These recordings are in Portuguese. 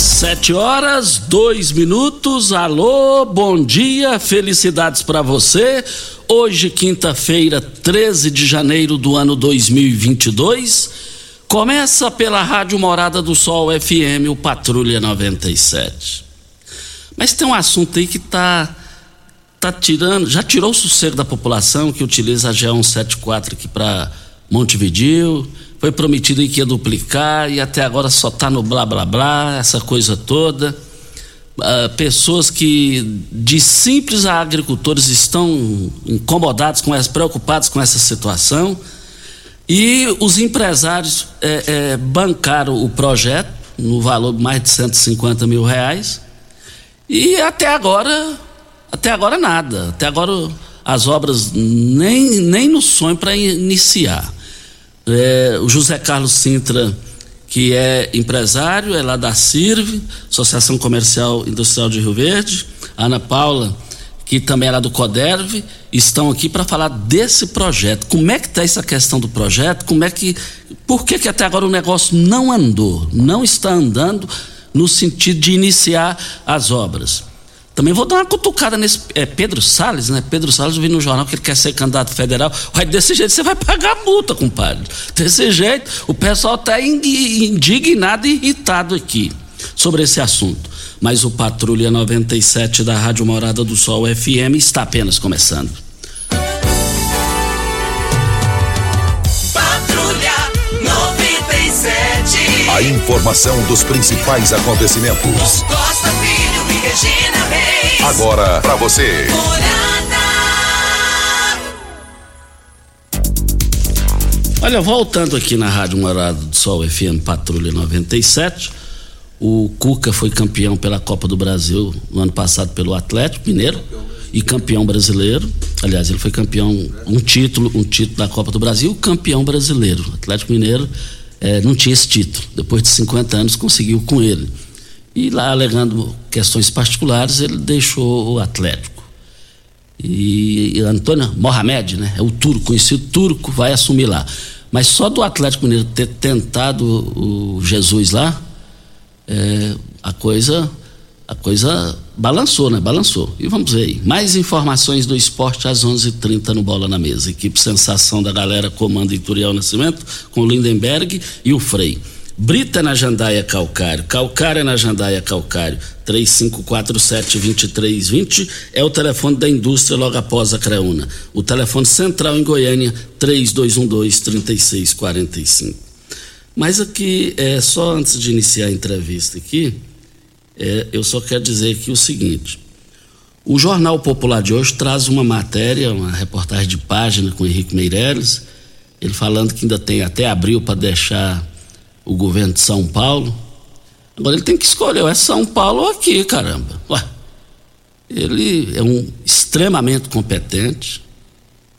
Sete horas, dois minutos. Alô, bom dia, felicidades para você. Hoje, quinta-feira, 13 de janeiro do ano 2022. Começa pela Rádio Morada do Sol FM, o Patrulha 97. Mas tem um assunto aí que tá tá tirando, já tirou o sossego da população que utiliza a G174 aqui para Montevideo foi prometido que ia duplicar e até agora só está no blá blá blá, essa coisa toda. Uh, pessoas que de simples a agricultores estão incomodados com essa, preocupados com essa situação. E os empresários é, é, bancaram o projeto no valor de mais de 150 mil reais. E até agora até agora nada. Até agora as obras nem, nem no sonho para iniciar é, o José Carlos Sintra, que é empresário, é lá da CIRV, Associação Comercial Industrial de Rio Verde, a Ana Paula, que também é lá do CODERV, estão aqui para falar desse projeto. Como é que está essa questão do projeto? Como é que. Por que, que até agora o negócio não andou? Não está andando no sentido de iniciar as obras. Também vou dar uma cutucada nesse é, Pedro Salles, né? Pedro Salles, eu vi no jornal que ele quer ser candidato federal. Vai desse jeito você vai pagar multa, compadre. Desse jeito, o pessoal está indignado e irritado aqui sobre esse assunto. Mas o Patrulha 97 da Rádio Morada do Sol FM está apenas começando. Patrulha 97. A informação dos principais acontecimentos. Costa Regina Reis. Agora para você. Olha, voltando aqui na Rádio Morada do Sol FM Patrulha 97, o Cuca foi campeão pela Copa do Brasil no ano passado pelo Atlético Mineiro e campeão brasileiro. Aliás, ele foi campeão, um título, um título da Copa do Brasil, campeão brasileiro. O Atlético Mineiro eh, não tinha esse título. Depois de 50 anos conseguiu com ele. E lá, alegando questões particulares, ele deixou o Atlético. E, e Antônio Mohamed, né, é o turco, conhecido turco, vai assumir lá. Mas só do Atlético Mineiro ter tentado o Jesus lá, é, a coisa a coisa balançou, né? Balançou. E vamos ver aí. Mais informações do esporte às 11:30 h 30 no Bola na Mesa. Equipe Sensação da galera comanda Ituriel Nascimento com Lindenberg e o Frei. Brita na Jandaia Calcário, Calcária na Jandaia Calcário, 3547-2320 é o telefone da indústria logo após a Creuna. O telefone central em Goiânia, 3212-3645. Mas aqui, é, só antes de iniciar a entrevista aqui, é, eu só quero dizer aqui o seguinte. O Jornal Popular de hoje traz uma matéria, uma reportagem de página com Henrique Meireles, ele falando que ainda tem até abril para deixar o governo de São Paulo. Agora ele tem que escolher, é São Paulo ou aqui, caramba. Ué. Ele é um extremamente competente.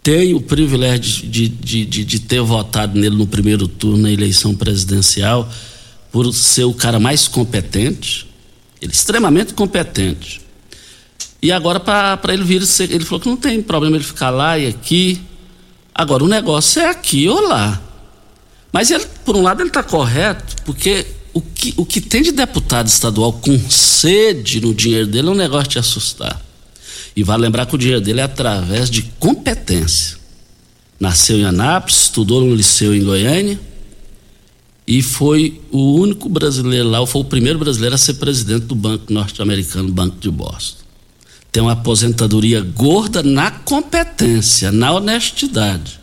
Tenho o privilégio de, de, de, de ter votado nele no primeiro turno na eleição presidencial por ser o cara mais competente. Ele é extremamente competente. E agora, para ele vir, ele falou que não tem problema ele ficar lá e aqui. Agora, o negócio é aqui ou lá. Mas ele, por um lado, ele está correto, porque o que, o que tem de deputado estadual com sede no dinheiro dele é um negócio de assustar. E vale lembrar que o dinheiro dele é através de competência. Nasceu em Anápolis, estudou no liceu em Goiânia e foi o único brasileiro lá, ou foi o primeiro brasileiro a ser presidente do Banco Norte-Americano, Banco de Boston. Tem uma aposentadoria gorda na competência, na honestidade.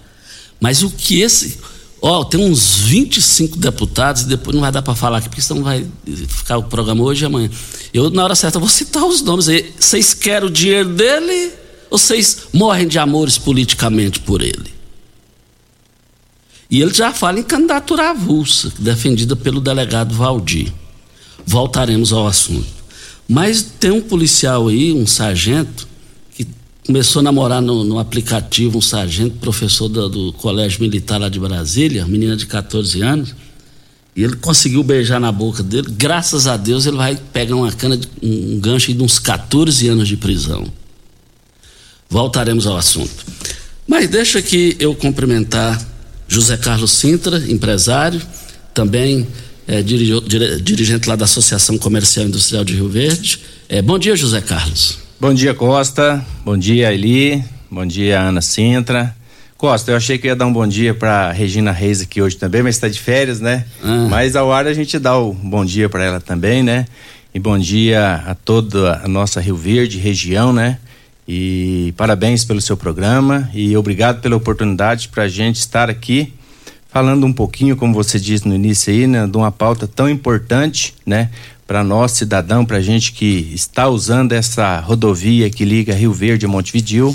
Mas o que esse Ó, oh, tem uns 25 deputados, e depois não vai dar para falar aqui, porque senão vai ficar o programa hoje e amanhã. Eu, na hora certa, vou citar os nomes aí. Vocês querem o dinheiro dele ou vocês morrem de amores politicamente por ele? E ele já fala em candidatura avulsa, defendida pelo delegado Valdir. Voltaremos ao assunto. Mas tem um policial aí, um sargento, começou a namorar no, no aplicativo um sargento, professor do, do, Colégio Militar lá de Brasília, menina de 14 anos, e ele conseguiu beijar na boca dele. Graças a Deus ele vai pegar uma cana, de, um gancho de uns 14 anos de prisão. Voltaremos ao assunto. Mas deixa que eu cumprimentar José Carlos Sintra, empresário, também é, dirigente lá da Associação Comercial e Industrial de Rio Verde. É, bom dia, José Carlos. Bom dia, Costa. Bom dia, Eli. Bom dia, Ana Sintra. Costa, eu achei que ia dar um bom dia para Regina Reis aqui hoje também, mas está de férias, né? Ah. Mas ao ar a gente dá o bom dia para ela também, né? E bom dia a toda a nossa Rio Verde região, né? E parabéns pelo seu programa e obrigado pela oportunidade para a gente estar aqui falando um pouquinho, como você disse no início aí, né, de uma pauta tão importante, né, para nós cidadão, para gente que está usando essa rodovia que liga Rio Verde a Montevidil,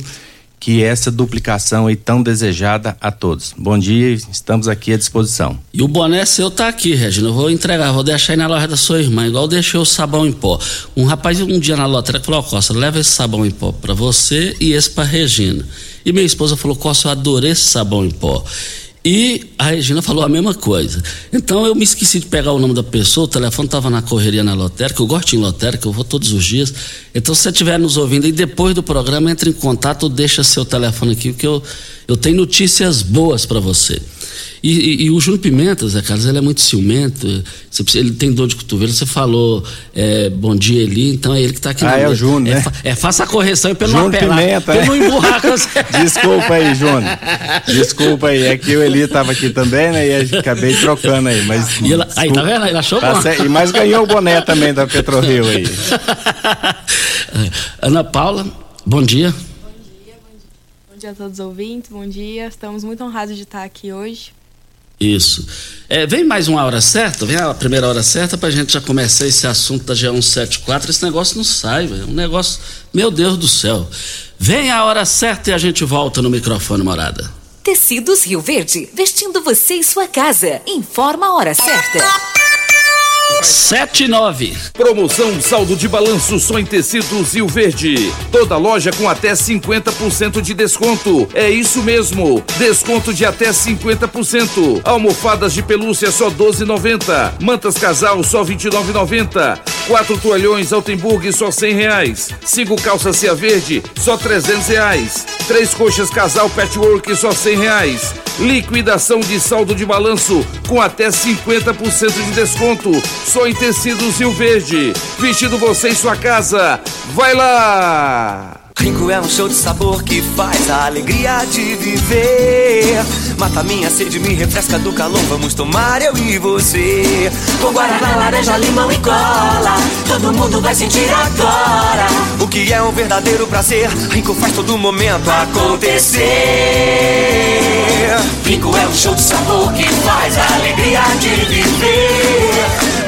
que é essa duplicação aí tão desejada a todos. Bom dia, estamos aqui à disposição. E o boné seu tá aqui, Regina. Eu vou entregar, vou deixar aí na loja da sua irmã, igual deixei o sabão em pó. Um rapaz um dia na lotérica falou: oh, Costa, leva esse sabão em pó para você e esse para Regina. E minha esposa falou: Costa, eu adorei esse sabão em pó. E a Regina falou a mesma coisa. Então eu me esqueci de pegar o nome da pessoa, o telefone estava na correria na lotérica, eu gosto de lotérica, eu vou todos os dias. Então se você estiver nos ouvindo e depois do programa, entre em contato deixa seu telefone aqui, porque eu, eu tenho notícias boas para você. E, e, e, o Júnior Pimenta, Zé Carlos, ele é muito ciumento, ele tem dor de cotovelo. Você falou é, bom dia, Eli, então é ele que está aqui ah, é o Júnior, é, né? É, faça a correção e pelo Júnior apelar, Pimenta, pelo emburrar com você. Desculpa aí, Júnior. Desculpa aí, é que o Eli estava aqui também, né? E acabei trocando aí, mas... E ela, aí, tá vendo? Ele achou tá bom. Certo, mas ganhou o boné também da PetroRio aí. Ana Paula, bom dia. Dia a todos os ouvintes, bom dia. Estamos muito honrados de estar aqui hoje. Isso. É, vem mais uma hora certa, vem a primeira hora certa para a gente já começar esse assunto da G174. Esse negócio não sai, é um negócio, meu Deus do céu. Vem a hora certa e a gente volta no microfone morada. Tecidos Rio Verde, vestindo você e sua casa. Informa a hora certa. Sete e nove. Promoção saldo de balanço só em tecidos Rio Verde. Toda loja com até 50% de desconto. É isso mesmo. Desconto de até 50%. Almofadas de pelúcia só 12,90. Mantas casal só 29,90. Quatro toalhões Altenburg só 100 reais. Cinco calças Cia Verde só 300 reais. Três coxas casal Patchwork só 100 reais. Liquidação de saldo de balanço com até 50% de desconto. Só em tecidos Rio Verde. Vestido você em sua casa. Vai lá! Rico é um show de sabor que faz a alegria de viver. Mata minha sede, me refresca do calor. Vamos tomar eu e você. Com guaraná, laranja, limão e cola. Todo mundo vai sentir agora. O que é um verdadeiro prazer. Rico faz todo momento acontecer. Rico é um show de sabor que faz a alegria de viver.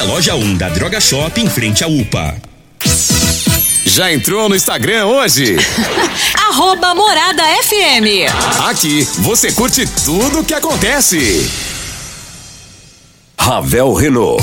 a loja 1 da Droga Shop em frente à UPA. Já entrou no Instagram hoje? Arroba Morada FM. Aqui você curte tudo o que acontece. Ravel Renault.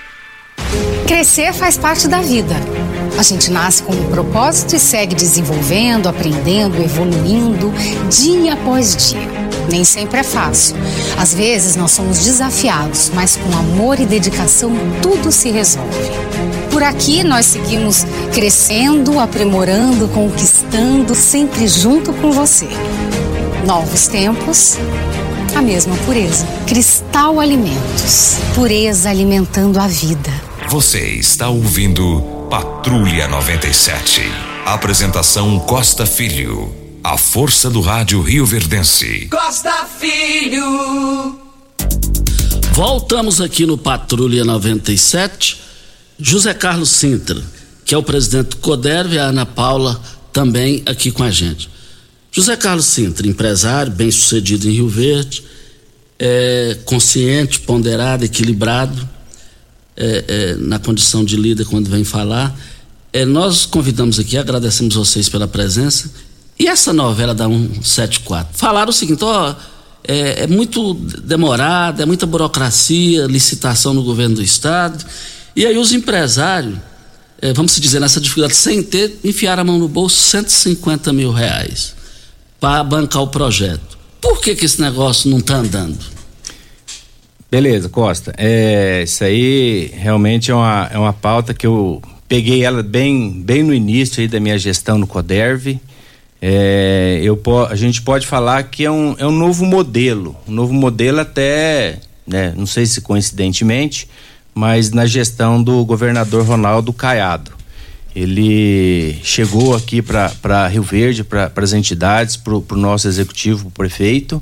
Crescer faz parte da vida. A gente nasce com um propósito e segue desenvolvendo, aprendendo, evoluindo, dia após dia. Nem sempre é fácil. Às vezes nós somos desafiados, mas com amor e dedicação tudo se resolve. Por aqui nós seguimos crescendo, aprimorando, conquistando, sempre junto com você. Novos tempos, a mesma pureza. Cristal Alimentos. Pureza alimentando a vida. Você está ouvindo Patrulha 97. Apresentação Costa Filho. A força do rádio Rio Verdense. Costa Filho. Voltamos aqui no Patrulha 97. José Carlos Sintra, que é o presidente do Coderv, e a Ana Paula também aqui com a gente. José Carlos Sintra, empresário, bem sucedido em Rio Verde, é, consciente, ponderado, equilibrado é, é, na condição de líder quando vem falar. É, nós convidamos aqui, agradecemos vocês pela presença. E essa novela da 174? Falaram o seguinte: ó, é, é muito demorada, é muita burocracia, licitação no governo do Estado. E aí os empresários, é, vamos dizer, nessa dificuldade, sem ter, enfiaram a mão no bolso 150 mil reais para bancar o projeto. Por que, que esse negócio não está andando? Beleza, Costa. É, isso aí realmente é uma, é uma pauta que eu peguei ela bem, bem no início aí da minha gestão no Coderv. É, eu, a gente pode falar que é um, é um novo modelo, um novo modelo até, né, não sei se coincidentemente, mas na gestão do governador Ronaldo Caiado. Ele chegou aqui para Rio Verde, para as entidades, para o nosso executivo, o prefeito,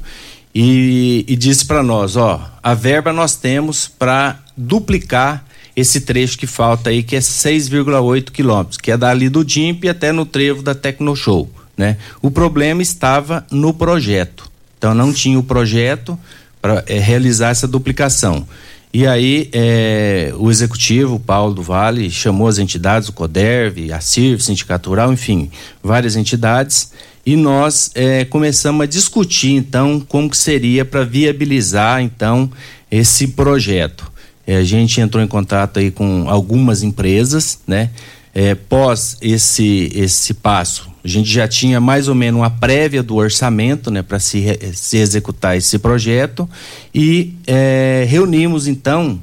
e, e disse para nós: ó, a verba nós temos para duplicar esse trecho que falta aí, que é 6,8 quilômetros, que é dali do DIMP até no trevo da Tecnoshow. Né? O problema estava no projeto. Então não tinha o projeto para é, realizar essa duplicação. E aí é, o executivo, Paulo do Vale, chamou as entidades, o CODERV, a CIRF, Sindicato Rural, enfim, várias entidades, e nós é, começamos a discutir então como que seria para viabilizar então esse projeto. É, a gente entrou em contato aí com algumas empresas, né? É, pós esse esse passo, a gente já tinha mais ou menos uma prévia do orçamento, né, para se, se executar esse projeto e é, reunimos então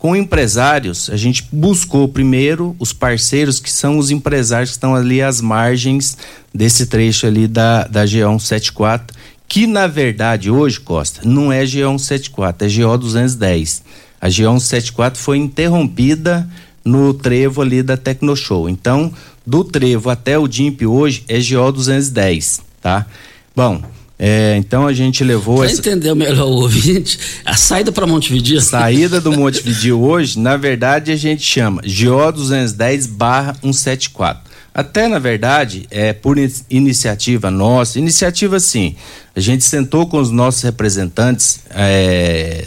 com empresários, a gente buscou primeiro os parceiros que são os empresários que estão ali às margens desse trecho ali da, da GO174, que na verdade hoje, Costa, não é GO174, é GO210. A GO174 foi interrompida no trevo ali da Tecnoshow. Então, do trevo até o DIMP hoje é GO210, tá? Bom, é, então a gente levou. Para essa... entender melhor o ouvinte, a saída para Montevideo. Saída do Montevideo hoje, na verdade, a gente chama GO 210 barra 174. Até na verdade, é por iniciativa nossa, iniciativa sim. A gente sentou com os nossos representantes é,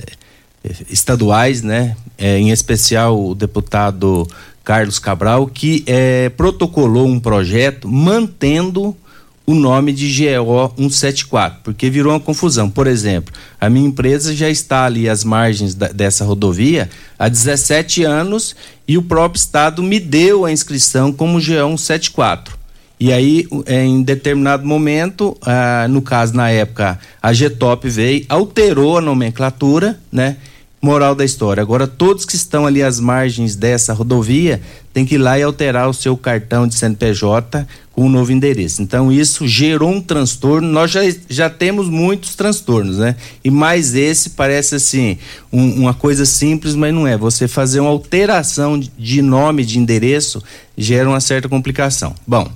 estaduais, né? É, em especial o deputado Carlos Cabral, que é, protocolou um projeto mantendo o nome de GO 174, porque virou uma confusão. Por exemplo, a minha empresa já está ali às margens da, dessa rodovia há 17 anos e o próprio estado me deu a inscrição como GO 174. E aí, é, em determinado momento, ah, no caso, na época, a Getop veio, alterou a nomenclatura, né? Moral da história. Agora, todos que estão ali às margens dessa rodovia têm que ir lá e alterar o seu cartão de CNPJ com o um novo endereço. Então, isso gerou um transtorno. Nós já, já temos muitos transtornos, né? E mais esse parece assim, um, uma coisa simples, mas não é. Você fazer uma alteração de nome, de endereço, gera uma certa complicação. Bom,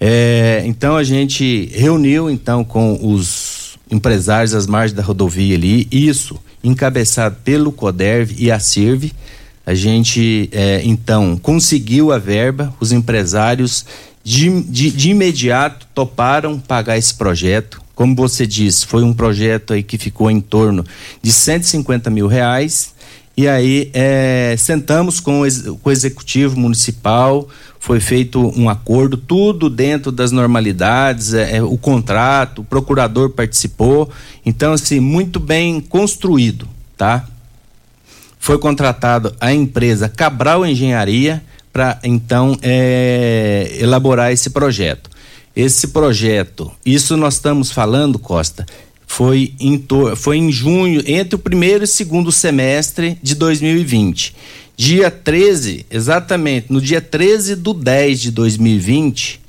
é, então a gente reuniu então com os empresários às margens da rodovia ali, isso encabeçado pelo CODERV e a CIRV. A gente é, então conseguiu a verba, os empresários de, de, de, imediato toparam pagar esse projeto. Como você disse, foi um projeto aí que ficou em torno de 150 mil reais. E aí é, sentamos com com o executivo municipal, foi feito um acordo, tudo dentro das normalidades, é, é, o contrato, o procurador participou, então assim, muito bem construído, tá? Foi contratado a empresa Cabral Engenharia para então é, elaborar esse projeto. Esse projeto, isso nós estamos falando, Costa, foi em, foi em junho, entre o primeiro e segundo semestre de 2020. Dia 13, exatamente, no dia 13 do 10 de 2020,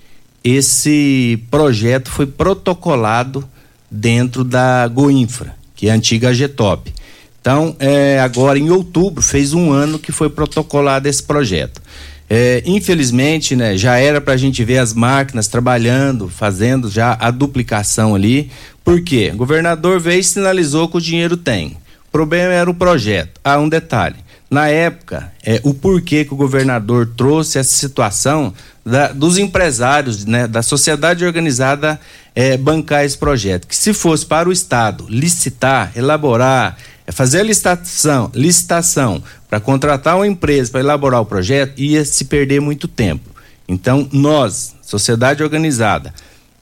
esse projeto foi protocolado dentro da Goinfra, que é a antiga Getop. Então, é, agora em outubro, fez um ano que foi protocolado esse projeto. É, infelizmente, né, já era para a gente ver as máquinas trabalhando, fazendo já a duplicação ali. Por quê? O governador veio e sinalizou que o dinheiro tem. O problema era o projeto. Ah, um detalhe na época, é, o porquê que o governador trouxe essa situação da, dos empresários, né, da sociedade organizada é, bancar esse projeto. Que se fosse para o Estado licitar, elaborar, é, fazer a licitação, licitação para contratar uma empresa para elaborar o projeto, ia se perder muito tempo. Então, nós, sociedade organizada,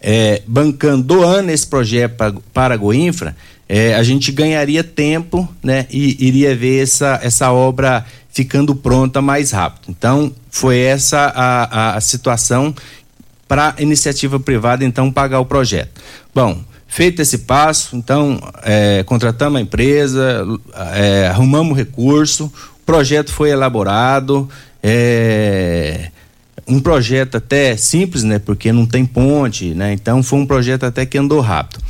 é, bancando, doando esse projeto para, a Goinfra, é, a gente ganharia tempo, né? E iria ver essa, essa obra ficando pronta mais rápido. Então, foi essa a, a, a situação para a iniciativa privada, então, pagar o projeto. Bom, feito esse passo, então, é, contratamos a empresa, é, arrumamos recurso, o projeto foi elaborado, é, um projeto até simples, né? Porque não tem ponte, né? Então, foi um projeto até que andou rápido.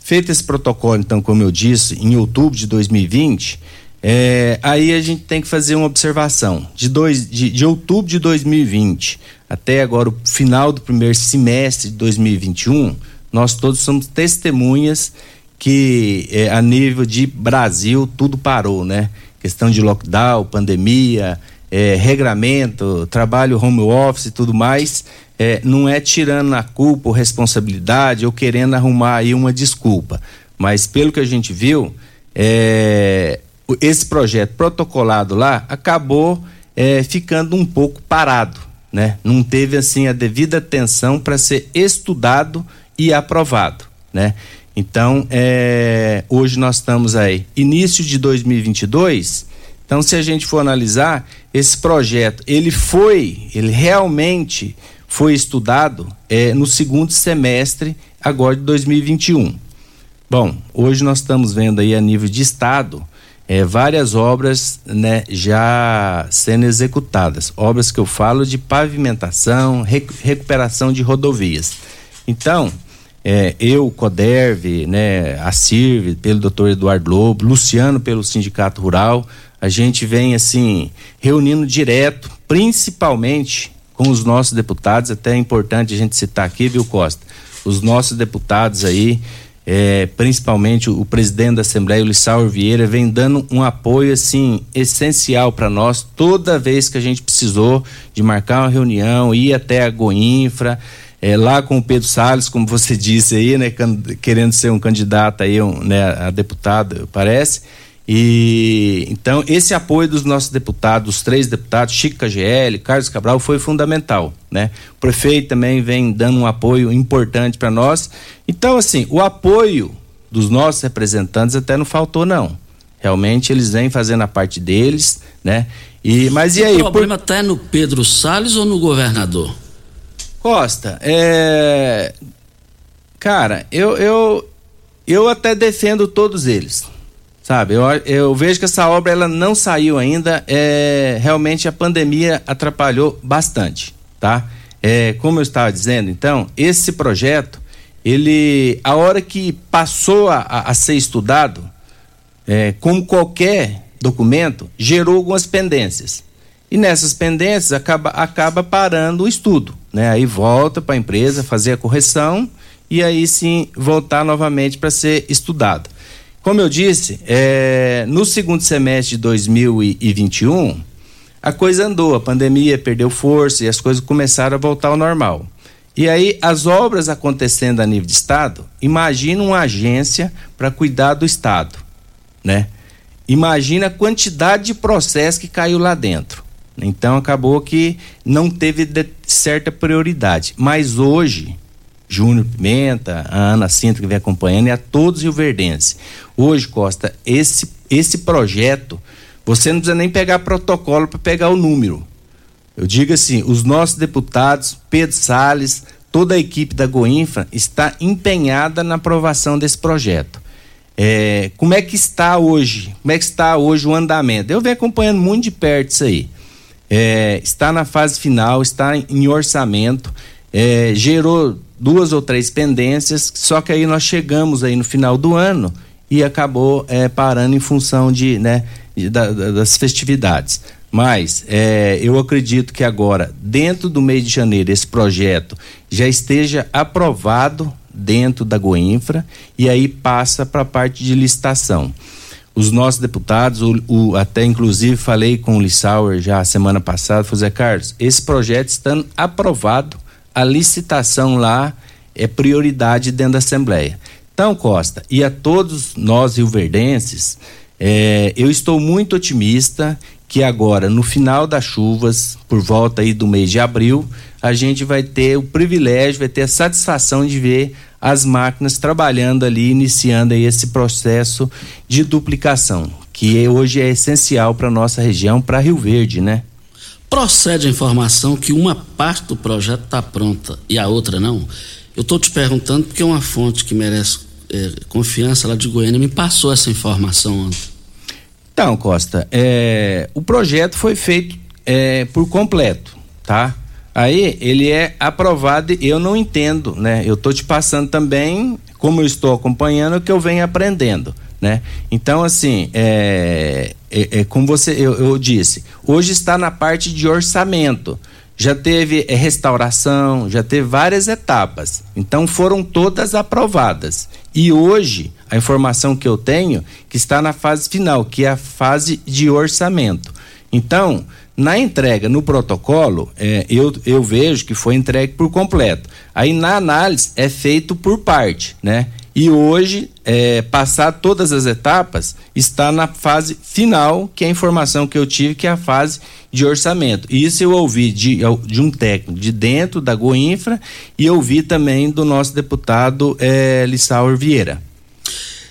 Feito esse protocolo, então, como eu disse, em outubro de 2020, é, aí a gente tem que fazer uma observação. De, dois, de, de outubro de 2020 até agora o final do primeiro semestre de 2021, nós todos somos testemunhas que é, a nível de Brasil tudo parou, né? Questão de lockdown, pandemia, é, regramento, trabalho home office e tudo mais é, não é tirando a culpa ou responsabilidade ou querendo arrumar aí uma desculpa. Mas pelo que a gente viu, é, esse projeto protocolado lá acabou é, ficando um pouco parado, né? Não teve assim a devida atenção para ser estudado e aprovado, né? Então, é, hoje nós estamos aí, início de 2022. Então, se a gente for analisar, esse projeto, ele foi, ele realmente foi estudado é, no segundo semestre agora de 2021. Bom, hoje nós estamos vendo aí a nível de estado é, várias obras né, já sendo executadas. Obras que eu falo de pavimentação, rec recuperação de rodovias. Então, é, eu, Coderv, né, a CIRV, pelo doutor Eduardo Lobo, Luciano pelo Sindicato Rural, a gente vem assim, reunindo direto, principalmente com os nossos deputados, até é importante a gente citar aqui, viu, Costa? Os nossos deputados aí, é, principalmente o, presidente da Assembleia, o Lissau Vieira, vem dando um apoio assim essencial para nós toda vez que a gente precisou de marcar uma reunião, ir até a Goinfra, é, lá com o Pedro Salles, como você disse aí, né, querendo ser um candidato aí, um, né, a deputado, parece. E então esse apoio dos nossos deputados, os três deputados, Chico KGL, Carlos Cabral, foi fundamental, né? O prefeito também vem dando um apoio importante para nós. Então assim, o apoio dos nossos representantes até não faltou não. Realmente eles vêm fazendo a parte deles, né? E mas e aí? O problema está por... no Pedro Salles ou no governador? Costa, é cara, eu eu eu até defendo todos eles sabe? Eu, eu vejo que essa obra ela não saiu ainda, é, realmente a pandemia atrapalhou bastante, tá? É, como eu estava dizendo, então, esse projeto, ele, a hora que passou a, a ser estudado, é, como qualquer documento, gerou algumas pendências. E nessas pendências acaba, acaba parando o estudo, né? Aí volta para a empresa fazer a correção e aí sim voltar novamente para ser estudado. Como eu disse, é, no segundo semestre de 2021, a coisa andou, a pandemia perdeu força e as coisas começaram a voltar ao normal. E aí, as obras acontecendo a nível de Estado, imagina uma agência para cuidar do Estado, né? Imagina a quantidade de processo que caiu lá dentro. Então, acabou que não teve certa prioridade. Mas hoje, Júnior Pimenta, a Ana Cinta que vem acompanhando e a todos o Verdense. Hoje, Costa, esse, esse projeto, você não precisa nem pegar protocolo para pegar o número. Eu digo assim, os nossos deputados, Pedro Salles, toda a equipe da Goinfra está empenhada na aprovação desse projeto. É, como é que está hoje? Como é que está hoje o andamento? Eu venho acompanhando muito de perto isso aí. É, está na fase final, está em orçamento, é, gerou duas ou três pendências, só que aí nós chegamos aí no final do ano e acabou é, parando em função de, né, da, das festividades. Mas é, eu acredito que agora, dentro do mês de janeiro, esse projeto já esteja aprovado dentro da Goinfra e aí passa para a parte de licitação. Os nossos deputados, o, o, até inclusive falei com o Lissauer já semana passada, falei, Carlos, esse projeto estando aprovado, a licitação lá é prioridade dentro da Assembleia. Então, Costa, e a todos nós rioverdenses, é, eu estou muito otimista que agora, no final das chuvas, por volta aí do mês de abril, a gente vai ter o privilégio, vai ter a satisfação de ver as máquinas trabalhando ali, iniciando aí esse processo de duplicação, que hoje é essencial para nossa região, para Rio Verde, né? Procede a informação que uma parte do projeto está pronta e a outra não? Eu estou te perguntando porque uma fonte que merece é, confiança lá de Goiânia me passou essa informação ontem. Então, Costa, é, o projeto foi feito é, por completo, tá? Aí ele é aprovado e eu não entendo, né? Eu estou te passando também, como eu estou acompanhando, o que eu venho aprendendo né? Então, assim, é, é, é como você, eu, eu, disse, hoje está na parte de orçamento. Já teve é, restauração, já teve várias etapas. Então, foram todas aprovadas. E hoje, a informação que eu tenho, que está na fase final, que é a fase de orçamento. Então, na entrega, no protocolo, é, eu, eu vejo que foi entregue por completo. Aí na análise é feito por parte, né? E hoje, é, passar todas as etapas, está na fase final, que é a informação que eu tive, que é a fase de orçamento. Isso eu ouvi de, de um técnico de dentro da Goinfra e ouvi também do nosso deputado é, Vieira.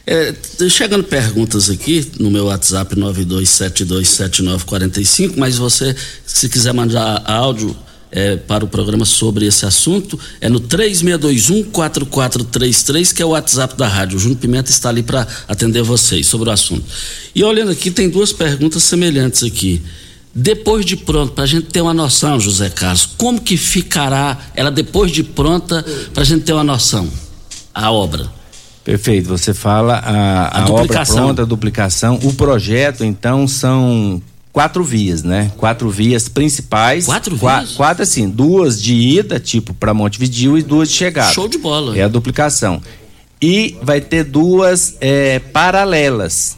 É, chegando perguntas aqui no meu WhatsApp 92727945, mas você, se quiser mandar áudio, é, para o programa sobre esse assunto é no 3621-4433, que é o WhatsApp da rádio. O Júnior Pimenta está ali para atender vocês sobre o assunto. E olhando aqui, tem duas perguntas semelhantes aqui. Depois de pronto, para a gente ter uma noção, José Carlos, como que ficará ela depois de pronta, para a gente ter uma noção, a obra? Perfeito, você fala a, a, a obra pronta, a duplicação. O projeto, então, são quatro vias, né? Quatro vias principais. Quatro vias? Quatro, assim, duas de ida, tipo para Montevideo, e duas de chegada. Show de bola. É a duplicação. E vai ter duas é, paralelas,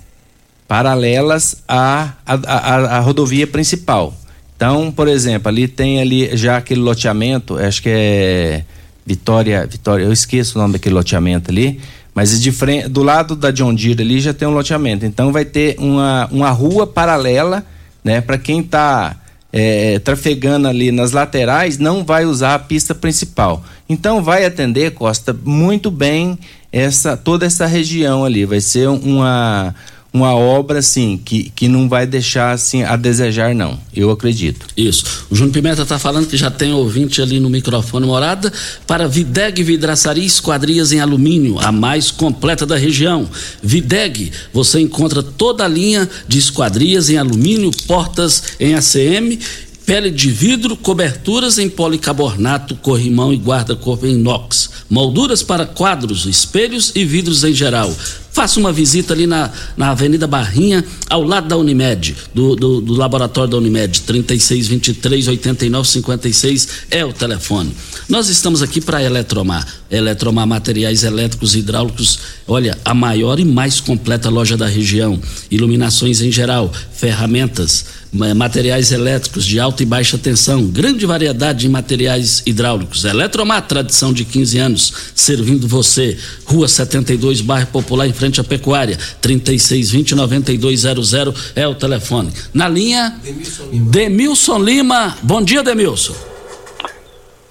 paralelas à, à, à, à, rodovia principal. Então, por exemplo, ali tem ali já aquele loteamento, acho que é Vitória, Vitória, eu esqueço o nome daquele loteamento ali, Mas de frente, do lado da John Deere ali já tem um loteamento. Então vai ter uma, uma rua paralela, né? Para quem está é, trafegando ali nas laterais, não vai usar a pista principal. Então vai atender, Costa, muito bem essa toda essa região ali. Vai ser uma uma obra assim que, que não vai deixar assim a desejar não, eu acredito. Isso. O Júnior Pimenta está falando que já tem ouvinte ali no microfone morada para Videg Vidraçaria Esquadrias em Alumínio, a mais completa da região. Videg, você encontra toda a linha de esquadrias em alumínio, portas em ACM pele de vidro, coberturas em policarbonato, corrimão e guarda-corpo em inox, molduras para quadros, espelhos e vidros em geral. Faça uma visita ali na, na Avenida Barrinha, ao lado da Unimed, do, do, do laboratório da Unimed, 3623 8956 é o telefone. Nós estamos aqui para Eletromar. Eletromar Materiais Elétricos e Hidráulicos, olha, a maior e mais completa loja da região. Iluminações em geral, ferramentas materiais elétricos de alta e baixa tensão, grande variedade de materiais hidráulicos. Eletromar, tradição de 15 anos, servindo você. Rua 72, bairro Popular, em frente à Pecuária. 3620-9200 é o telefone. Na linha, Demilson Lima. Demilson Lima. Bom dia, Demilson.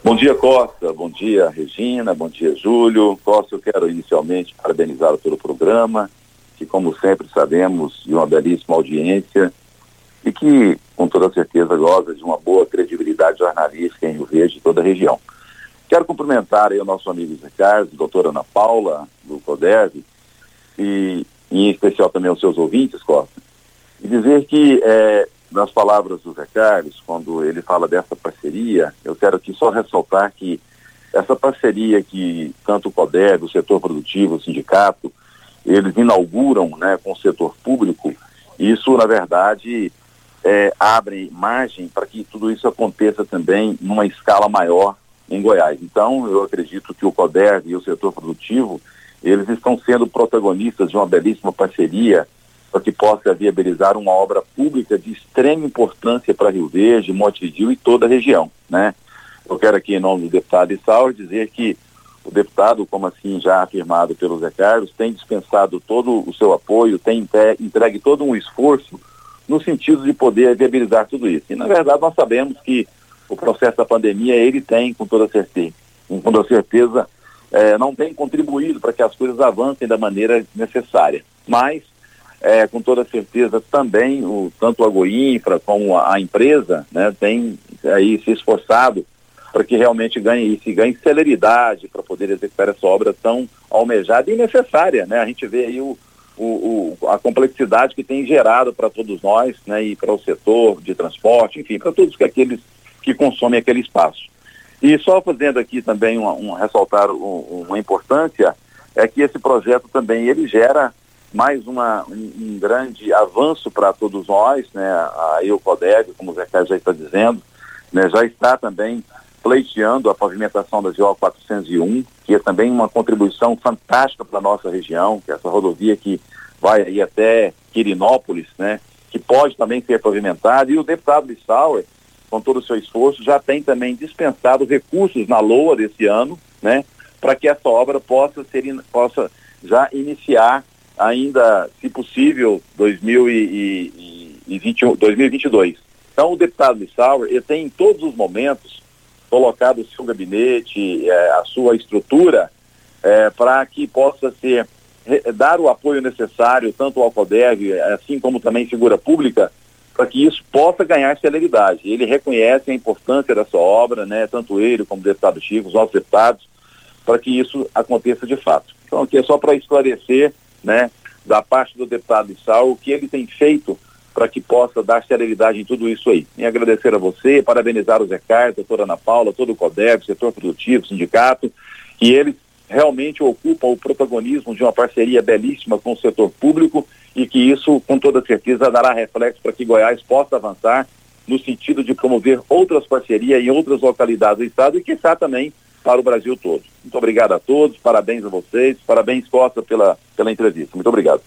Bom dia, Costa. Bom dia, Regina. Bom dia, Júlio. Costa, eu quero inicialmente parabenizá-lo pelo programa, que, como sempre sabemos, de uma belíssima audiência e que, com toda certeza, goza de uma boa credibilidade jornalística em Rio Verde e toda a região. Quero cumprimentar aí o nosso amigo Zé Carlos, doutora Ana Paula, do CODEV, e em especial também aos seus ouvintes, Costa, e dizer que, é, nas palavras do Zé Carlos, quando ele fala dessa parceria, eu quero aqui só ressaltar que essa parceria que tanto o CODEV, o setor produtivo, o sindicato, eles inauguram né, com o setor público, isso, na verdade, é, abre margem para que tudo isso aconteça também numa escala maior em Goiás. Então, eu acredito que o CODERV e o setor produtivo, eles estão sendo protagonistas de uma belíssima parceria para que possa viabilizar uma obra pública de extrema importância para Rio Verde, Montevideo e toda a região, né? Eu quero aqui, em nome do deputado Issaur, dizer que o deputado, como assim já afirmado pelo Zé Carlos, tem dispensado todo o seu apoio, tem entregue todo um esforço no sentido de poder viabilizar tudo isso. E, na verdade, nós sabemos que o processo da pandemia, ele tem, com toda certeza, com toda certeza é, não tem contribuído para que as coisas avancem da maneira necessária. Mas, é, com toda certeza, também, o, tanto a Goinfra como a, a empresa, né, tem aí se esforçado para que realmente ganhe se ganhe celeridade para poder executar essa obra tão almejada e necessária, né? A gente vê aí o, o, o, a complexidade que tem gerado para todos nós, né, e para o setor de transporte, enfim, para todos aqueles que consomem aquele espaço. E só fazendo aqui também um, um ressaltar um, uma importância é que esse projeto também ele gera mais uma, um, um grande avanço para todos nós, né, a EUCODEG, como o Zé Caio já está dizendo, né, já está também pleiteando a pavimentação da GO 401, que é também uma contribuição fantástica para a nossa região, que é essa rodovia que vai aí até Quirinópolis, né, que pode também ser pavimentada, e o deputado Lissauer, com todo o seu esforço, já tem também dispensado recursos na LOA desse ano, né, para que essa obra possa ser possa já iniciar ainda, se possível, 2021, 2022. Então, o deputado Lissauer, ele tem em todos os momentos colocado o seu gabinete, é, a sua estrutura, é, para que possa ser dar o apoio necessário, tanto ao CODEV, assim como também figura pública, para que isso possa ganhar celeridade. Ele reconhece a importância dessa obra, né, tanto ele como o deputado Chico, os nossos deputados, para que isso aconteça de fato. Então, aqui é só para esclarecer, né, da parte do deputado Sal, o que ele tem feito para que possa dar celeridade em tudo isso aí. E agradecer a você, parabenizar o Zé Carlos, doutora Ana Paula, todo o CODEV, setor produtivo, sindicato, que eles realmente ocupam o protagonismo de uma parceria belíssima com o setor público e que isso, com toda certeza, dará reflexo para que Goiás possa avançar no sentido de promover outras parcerias em outras localidades do estado e, quiçá, também para o Brasil todo. Muito obrigado a todos, parabéns a vocês, parabéns Costa pela, pela entrevista. Muito obrigado.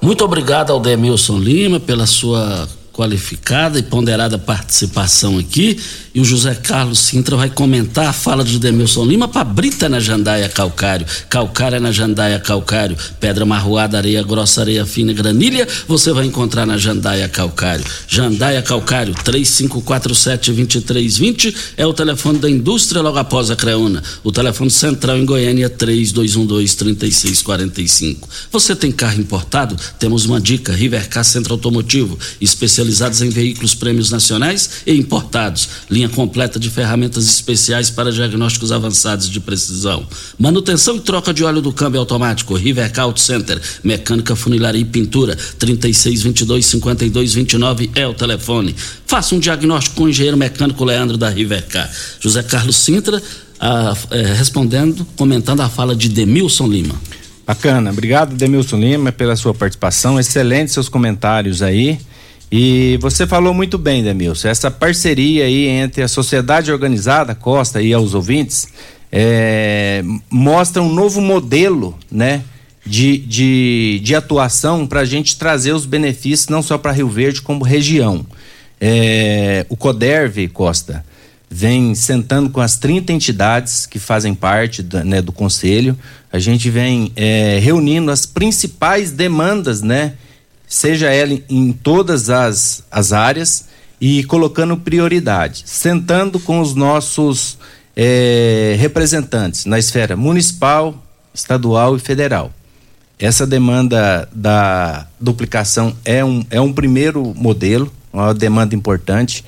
Muito obrigado ao Demilson Lima pela sua qualificada e ponderada participação aqui. E o José Carlos Sintra vai comentar a fala de Demilson Lima para Brita na Jandaia Calcário, Calcária na Jandaia Calcário, Pedra Marroada, Areia Grossa, Areia Fina, Granilha, você vai encontrar na Jandaia Calcário. Jandaia Calcário, 3547-2320 é o telefone da indústria logo após a Creuna. O telefone central em Goiânia é 3212-3645. Você tem carro importado? Temos uma dica: Rivercar Centro Automotivo, especializados em veículos prêmios nacionais e importados. Linha completa de ferramentas especiais para diagnósticos avançados de precisão. Manutenção e troca de óleo do câmbio automático. Rivercar Auto Center. Mecânica, funilaria e pintura. 3622-5229 é o telefone. Faça um diagnóstico com o engenheiro mecânico Leandro da Rivercar. José Carlos Sintra. Ah, é, respondendo, comentando a fala de Demilson Lima. Bacana, obrigado Demilson Lima pela sua participação, excelentes seus comentários aí. E você falou muito bem, Demilson, essa parceria aí entre a sociedade organizada, Costa e aos ouvintes, é, mostra um novo modelo, né? De, de, de atuação para a gente trazer os benefícios não só para Rio Verde como região. É, o CODERV, Costa, vem sentando com as 30 entidades que fazem parte né, do conselho. A gente vem é, reunindo as principais demandas, né? Seja ela em todas as, as áreas e colocando prioridade, sentando com os nossos é, representantes na esfera municipal, estadual e federal. Essa demanda da duplicação é um, é um primeiro modelo, uma demanda importante.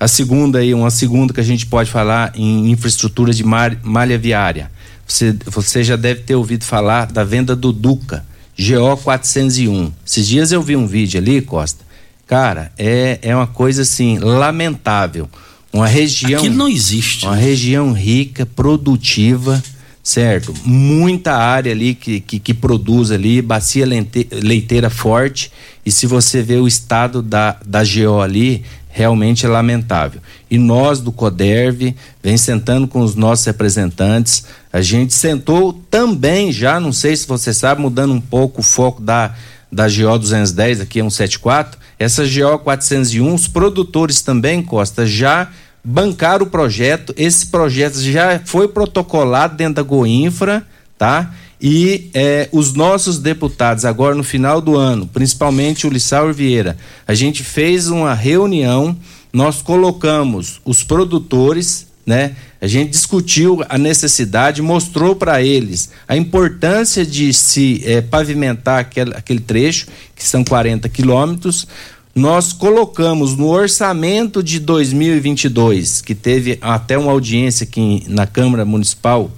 A segunda aí, uma segunda que a gente pode falar em infraestrutura de malha viária. Você, você já deve ter ouvido falar da venda do Duca GO 401. Esses dias eu vi um vídeo ali, Costa. Cara, é, é uma coisa assim, lamentável. Uma região. Aqui não existe. Uma região rica, produtiva, certo? Muita área ali que, que, que produz ali, bacia leiteira forte. E se você vê o estado da, da GO ali, realmente lamentável. E nós do CODERV, vem sentando com os nossos representantes, a gente sentou também já, não sei se você sabe, mudando um pouco o foco da, da GO 210, aqui é 174, essa GO 401, os produtores também, Costa, já bancaram o projeto, esse projeto já foi protocolado dentro da Goinfra, tá? E eh, os nossos deputados, agora no final do ano, principalmente o Lissau Vieira, a gente fez uma reunião, nós colocamos os produtores, né? A gente discutiu a necessidade, mostrou para eles a importância de se eh, pavimentar aquele, aquele trecho, que são 40 quilômetros. Nós colocamos no orçamento de 2022, que teve até uma audiência aqui na Câmara Municipal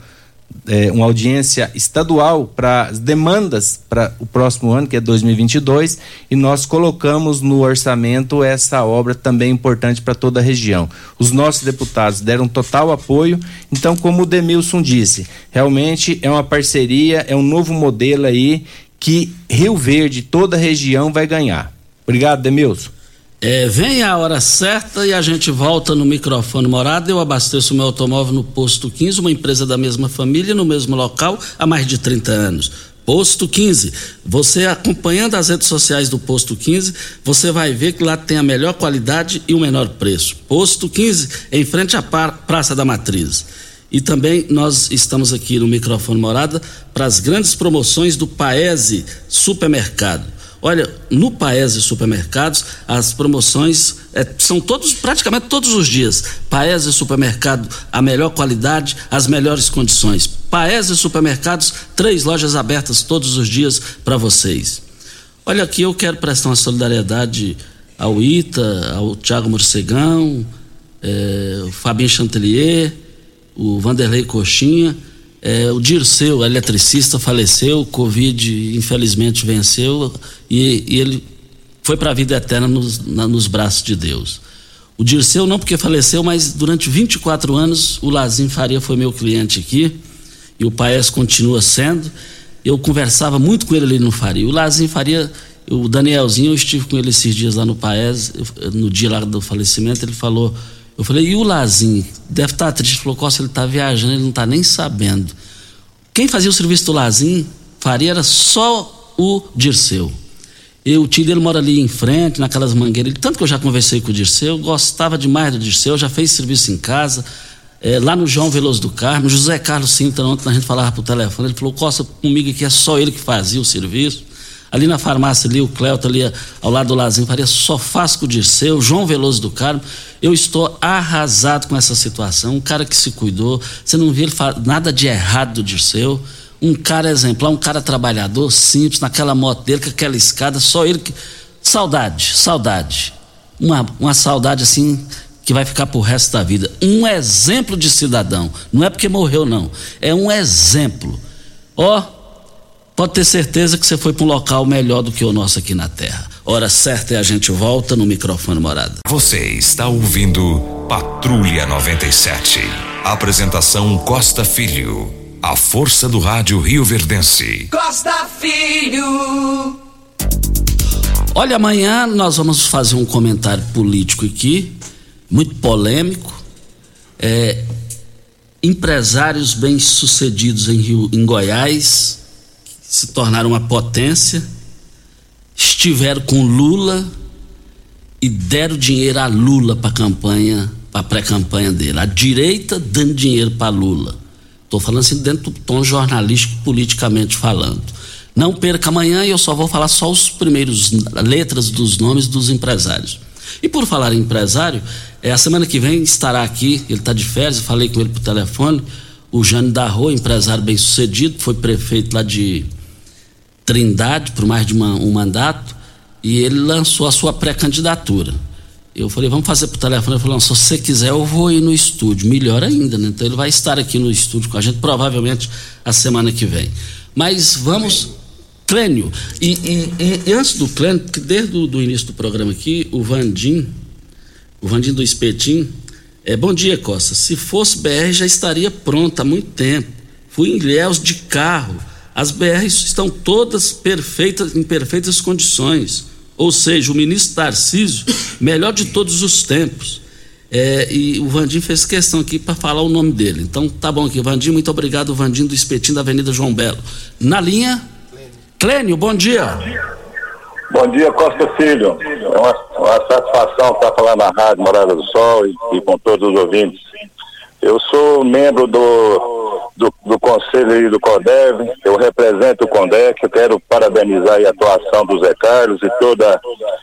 é, uma audiência estadual para as demandas para o próximo ano, que é 2022, e nós colocamos no orçamento essa obra também importante para toda a região. Os nossos deputados deram total apoio, então, como o Demilson disse, realmente é uma parceria, é um novo modelo aí que Rio Verde, toda a região vai ganhar. Obrigado, Demilson. É, vem a hora certa e a gente volta no microfone morado. Eu abasteço meu automóvel no Posto 15, uma empresa da mesma família, no mesmo local, há mais de 30 anos. Posto 15. Você acompanhando as redes sociais do Posto 15, você vai ver que lá tem a melhor qualidade e o menor preço. Posto 15, em frente à Praça da Matriz. E também nós estamos aqui no microfone morada para as grandes promoções do Paese Supermercado. Olha, no Paese Supermercados, as promoções é, são todos, praticamente todos os dias. Paese Supermercado, a melhor qualidade, as melhores condições. Paese Supermercados, três lojas abertas todos os dias para vocês. Olha aqui, eu quero prestar uma solidariedade ao Ita, ao Tiago Morcegão, é, o Fabinho Chantelier, o Vanderlei Coxinha é, o Dirceu, eletricista, faleceu, Covid infelizmente venceu e, e ele foi para a vida eterna nos, na, nos braços de Deus. O Dirceu não porque faleceu, mas durante 24 anos o Lazim Faria foi meu cliente aqui e o Paes continua sendo. Eu conversava muito com ele ali no Faria. O Lazim Faria, o Danielzinho, eu estive com ele esses dias lá no Paes, no dia lá do falecimento, ele falou eu falei, e o Lazinho? Deve estar tá triste. Ele falou, Costa, ele está viajando, ele não está nem sabendo. Quem fazia o serviço do Lazinho, faria, era só o Dirceu. E o tio dele mora ali em frente, naquelas mangueiras. Tanto que eu já conversei com o Dirceu, gostava demais do Dirceu, já fez serviço em casa. É, lá no João Veloso do Carmo, José Carlos Sintra, ontem a gente falava por telefone, ele falou, Costa, comigo aqui é só ele que fazia o serviço. Ali na farmácia ali, o Cleuto ali ao lado do Lazinho Faria, só com o Dirceu, João Veloso do Carmo. Eu estou arrasado com essa situação. Um cara que se cuidou, você não viu nada de errado do Dirceu um cara exemplar, um cara trabalhador, simples, naquela moto dele, com aquela escada, só ele que. Saudade, saudade. Uma, uma saudade assim que vai ficar pro resto da vida. Um exemplo de cidadão. Não é porque morreu, não. É um exemplo. Ó, oh, pode ter certeza que você foi para um local melhor do que o nosso aqui na Terra. Hora certa é a gente volta no microfone morada. Você está ouvindo Patrulha 97. Apresentação Costa Filho. A força do rádio Rio Verdense. Costa Filho. Olha, amanhã nós vamos fazer um comentário político aqui, muito polêmico. É, empresários bem-sucedidos em, Rio, em Goiás, se tornaram uma potência, estiveram com Lula e deram dinheiro a Lula para a campanha, para a pré-campanha dele. A direita dando dinheiro para Lula. Estou falando assim dentro do tom jornalístico, politicamente falando. Não perca amanhã e eu só vou falar só os primeiros letras dos nomes dos empresários. E por falar em empresário, é, a semana que vem estará aqui, ele está de férias, eu falei com ele por telefone, o Jânio Darro, empresário bem sucedido, foi prefeito lá de Trindade por mais de uma, um mandato, e ele lançou a sua pré-candidatura. Eu falei, vamos fazer por telefone. Ele falou, se você quiser, eu vou ir no estúdio. Melhor ainda, né? Então ele vai estar aqui no estúdio com a gente, provavelmente a semana que vem. Mas vamos. Clênio, e, e, e antes do Clênio, desde o início do programa aqui, o Vandim, o Vandim do Espetim, é, bom dia, Costa. Se fosse BR, já estaria pronta há muito tempo. Fui em Ilhéus de carro. As BRs estão todas perfeitas, em perfeitas condições ou seja, o ministro Tarcísio, melhor de todos os tempos. É, e o Vandim fez questão aqui para falar o nome dele. Então tá bom aqui, Vandim, muito obrigado, Vandim do Espetinho da Avenida João Belo. Na linha, Clênio, bom dia. Bom dia, Costa Filho. É uma, uma satisfação estar falando na Rádio Morada do Sol e, e com todos os ouvintes. Eu sou membro do, do, do Conselho do CODEV, eu represento o CONDEC, eu quero parabenizar a atuação do Zé Carlos e todos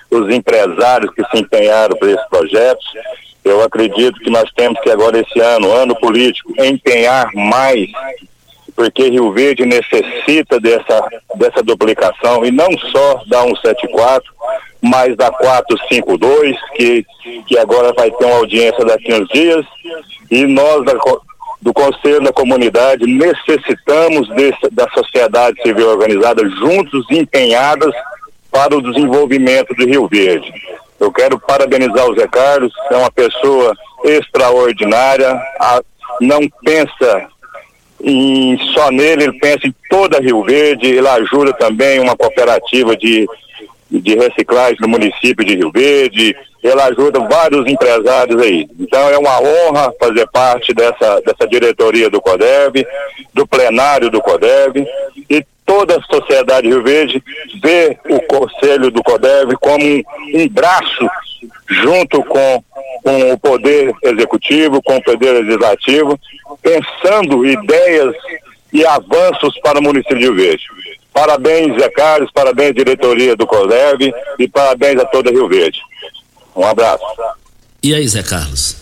os empresários que se empenharam por esse projeto. Eu acredito que nós temos que agora esse ano, ano político, empenhar mais, porque Rio Verde necessita dessa, dessa duplicação e não só da 174, mas da 452, que, que agora vai ter uma audiência daqui uns dias, e nós da, do Conselho da Comunidade necessitamos desse, da sociedade civil organizada juntos, empenhadas para o desenvolvimento de Rio Verde. Eu quero parabenizar o Zé Carlos, é uma pessoa extraordinária, a, não pensa em, só nele, ele pensa em toda Rio Verde, ele ajuda também uma cooperativa de de reciclagem no município de Rio Verde, ela ajuda vários empresários aí. Então é uma honra fazer parte dessa, dessa diretoria do CODEV, do plenário do CODEV, e toda a sociedade Rio Verde vê o Conselho do CODEV como um, um braço junto com, com o Poder Executivo, com o Poder Legislativo, pensando ideias e avanços para o município de Rio Verde. Parabéns, Zé Carlos, parabéns, diretoria do Colev e parabéns a toda Rio Verde. Um abraço. E aí, Zé Carlos?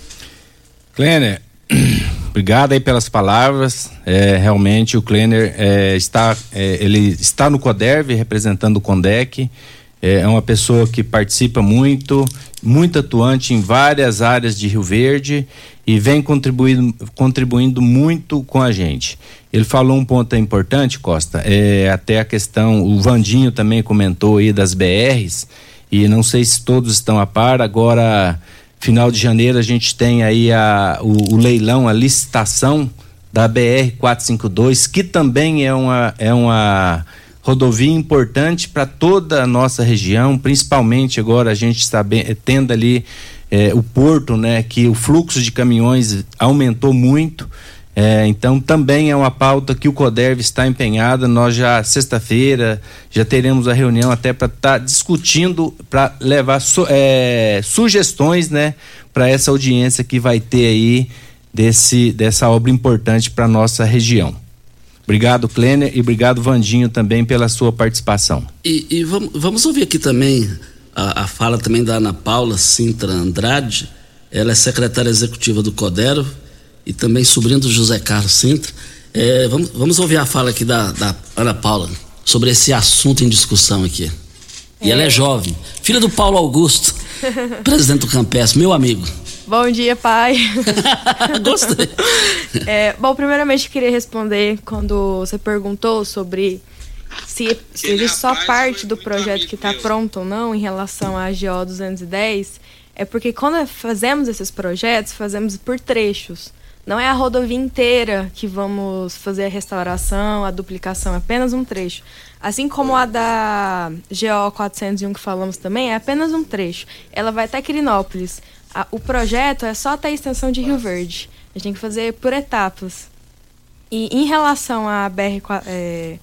Kleiner, obrigado aí pelas palavras. É, realmente o Kleiner é, está, é, ele está no CODERV representando o CONDEC. É, é uma pessoa que participa muito, muito atuante em várias áreas de Rio Verde e vem contribuindo, contribuindo muito com a gente. Ele falou um ponto importante, Costa, é até a questão, o Vandinho também comentou aí das BRs, e não sei se todos estão a par, agora, final de janeiro, a gente tem aí a, o, o leilão, a licitação da BR 452, que também é uma, é uma rodovia importante para toda a nossa região, principalmente agora a gente está bem, tendo ali é, o porto, né, que o fluxo de caminhões aumentou muito É, então também é uma pauta que o CODERV está empenhada. Nós já sexta-feira já teremos a reunião até para estar tá discutindo, para levar su, é, sugestões, né, para essa audiência que vai ter aí desse dessa obra importante para nossa região. Obrigado, Kleiner, e obrigado, Vandinho, também pela sua participação. E, e vamos, vamos, ouvir aqui também a, a, fala também da Ana Paula Sintra Andrade. Ela é secretária executiva do Codero e também sobrinho do José Carlos Sintra. É, vamos, vamos ouvir a fala aqui da, da Ana Paula sobre esse assunto em discussão aqui. E é. ela é jovem, filha do Paulo Augusto, presidente do Campes, meu amigo. Bom dia, pai. Gostei. É, bom, primeiramente queria responder quando você perguntou sobre se, se existe só parte do projeto que está pronto ou não em relação à GO 210. É porque quando fazemos esses projetos, fazemos por trechos. Não é a rodovia inteira que vamos fazer a restauração, a duplicação, é apenas um trecho. Assim como a da GO 401 que falamos também, é apenas um trecho. Ela vai até Quirinópolis a, o projeto é só até a extensão de Rio Verde. A gente tem que fazer por etapas. E em relação à BR é,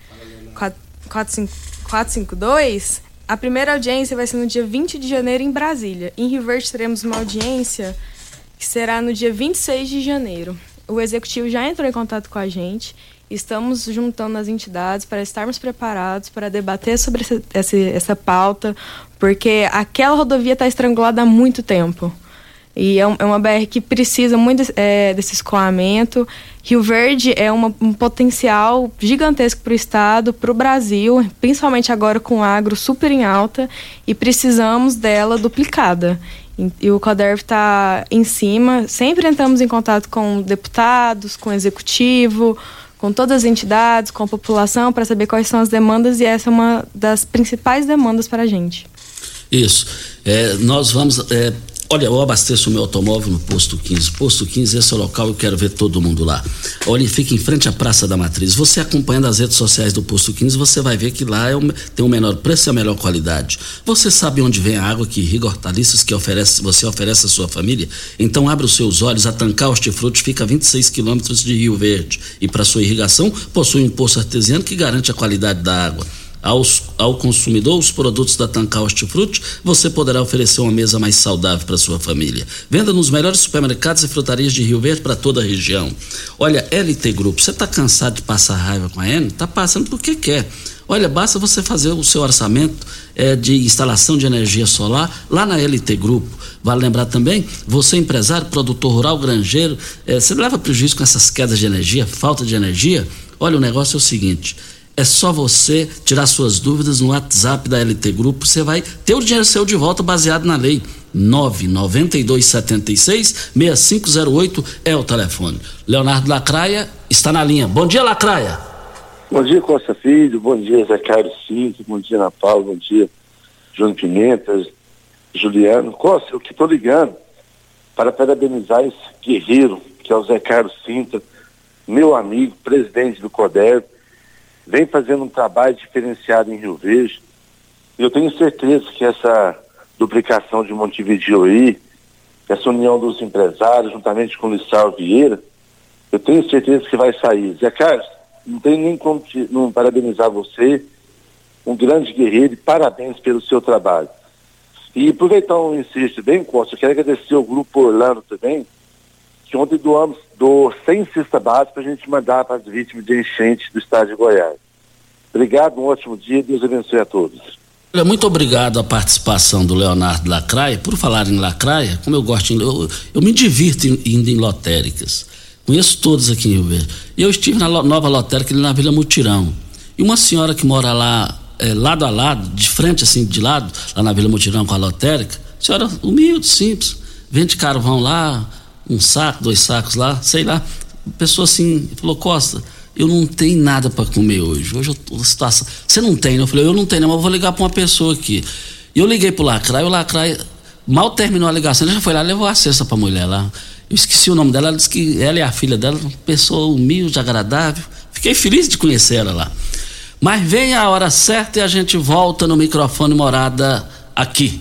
452, a primeira audiência vai ser no dia 20 de janeiro em Brasília. Em Rio Verde teremos uma audiência que será no dia 26 de janeiro. O executivo já entrou em contato com a gente. Estamos juntando as entidades para estarmos preparados para debater sobre essa, essa, essa pauta, porque aquela rodovia está estrangulada há muito tempo. E é, é uma BR que precisa muito é, desse escoamento. Rio Verde é uma, um potencial gigantesco para o estado, para o Brasil, principalmente agora com o agro super em alta, e precisamos dela duplicada. E, o CODERV está em cima, sempre entramos em contato com deputados, com executivo, com todas as entidades, com a população, para saber quais são as demandas, e essa é uma das principais demandas para a gente. Isso. É, nós vamos é, Olha, eu abasteço o meu automóvel no Posto 15. Posto 15, esse é o local, eu quero ver todo mundo lá. Olha, fica em frente à Praça da Matriz. Você acompanhando as redes sociais do Posto 15, você vai ver que lá é tem o menor preço e a melhor qualidade. Você sabe onde vem a água que irriga hortaliças que oferece, você oferece à sua família? Então abra os seus olhos, a Tancar Hortifruti fica a 26 quilômetros de Rio Verde. E para sua irrigação, possui um poço artesiano que garante a qualidade da água aos, ao consumidor os produtos da Tancar Hortifruti, você poderá oferecer uma mesa mais saudável para sua família. Venda nos melhores supermercados e frutarias de Rio Verde para toda a região. Olha, LT Grupo, você está cansado de passar raiva com a N? Está passando porque quer. Olha, basta você fazer o seu orçamento é, de instalação de energia solar lá na LT Grupo. Vale lembrar também, você empresário, produtor rural, granjeiro, é, você leva prejuízo com essas quedas de energia, falta de energia? Olha, o negócio é o seguinte é só você tirar suas dúvidas no WhatsApp da LT Grupo. Você vai ter o dinheiro seu de volta baseado na lei. 99276 6508 é o telefone. Leonardo Lacraia está na linha. Bom dia, Lacraia. Bom dia, Costa Filho. Bom dia, Zé Carlos Cinto. Bom dia, Ana Paula. Bom dia, João Pimenta, Juliano. Costa, eu que estou ligando para parabenizar esse guerreiro, que é o Zé Carlos Cinta, meu amigo, presidente do CODER vem fazendo um trabalho diferenciado em Rio Verde. E eu tenho certeza que essa duplicação de Montevideo aí, essa união dos empresários, juntamente com o Lissau Vieira, eu tenho certeza que vai sair. Zé Carlos, não tem nem como te, não parabenizar você, um grande guerreiro, e parabéns pelo seu trabalho. E aproveitar um insisto bem, Costa, eu quero agradecer ao Grupo Orlando também, que ontem doamos do 100 cesta básica para a gente mandar para as vítimas de enchente do estado de Goiás. Obrigado, um ótimo dia, Deus abençoe a todos. Muito obrigado a participação do Leonardo Lacraia. Por falar em Lacraia, como eu gosto, eu, eu me divirto indo em lotéricas. Conheço todos aqui em Rio Verde. Eu estive na nova lotérica na Vila Mutirão. E uma senhora que mora lá, é, lado a lado, de frente assim, de lado, lá na Vila Mutirão com a lotérica, senhora humilde, simples, vende carvão lá, um saco, dois sacos lá, sei lá. Pessoa assim, falou, Costa, eu não tenho nada para comer hoje. Hoje eu tô situação. Você não tem? Eu falei, eu não tenho, mas eu vou ligar para uma pessoa aqui. E eu liguei pro Lacraia, o Lacraia mal terminou a ligação, ele já foi lá, levou a cesta pra mulher lá. Eu esqueci o nome dela, ela disse que ela e a filha dela, uma pessoa humilde, agradável. Fiquei feliz de conhecer ela lá. Mas vem a hora certa e a gente volta no microfone morada aqui.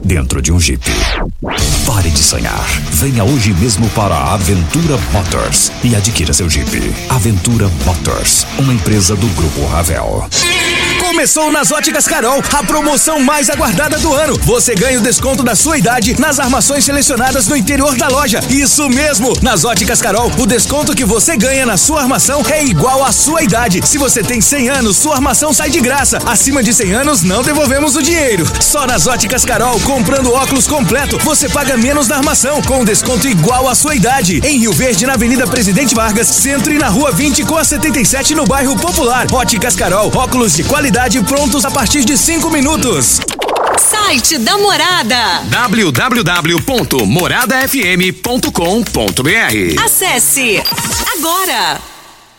dentro de um Jeep. Pare de sonhar. Venha hoje mesmo para a Aventura Motors e adquira seu Jeep. Aventura Motors, uma empresa do Grupo Ravel. Começou nas Óticas Carol, a promoção mais aguardada do ano. Você ganha o desconto da sua idade nas armações selecionadas no interior da loja. Isso mesmo! Nas Óticas Carol, o desconto que você ganha na sua armação é igual à sua idade. Se você tem 100 anos, sua armação sai de graça. Acima de 100 anos, não devolvemos o dinheiro. Só nas Óticas Carol, comprando óculos completo, você paga menos na armação, com desconto igual à sua idade. Em Rio Verde, na Avenida Presidente Vargas, centro e na Rua 20 com a 77 no bairro Popular. Óticas Carol, óculos de qualidade prontos a partir de 5 minutos. Site da Morada www.moradafm.com.br Acesse agora.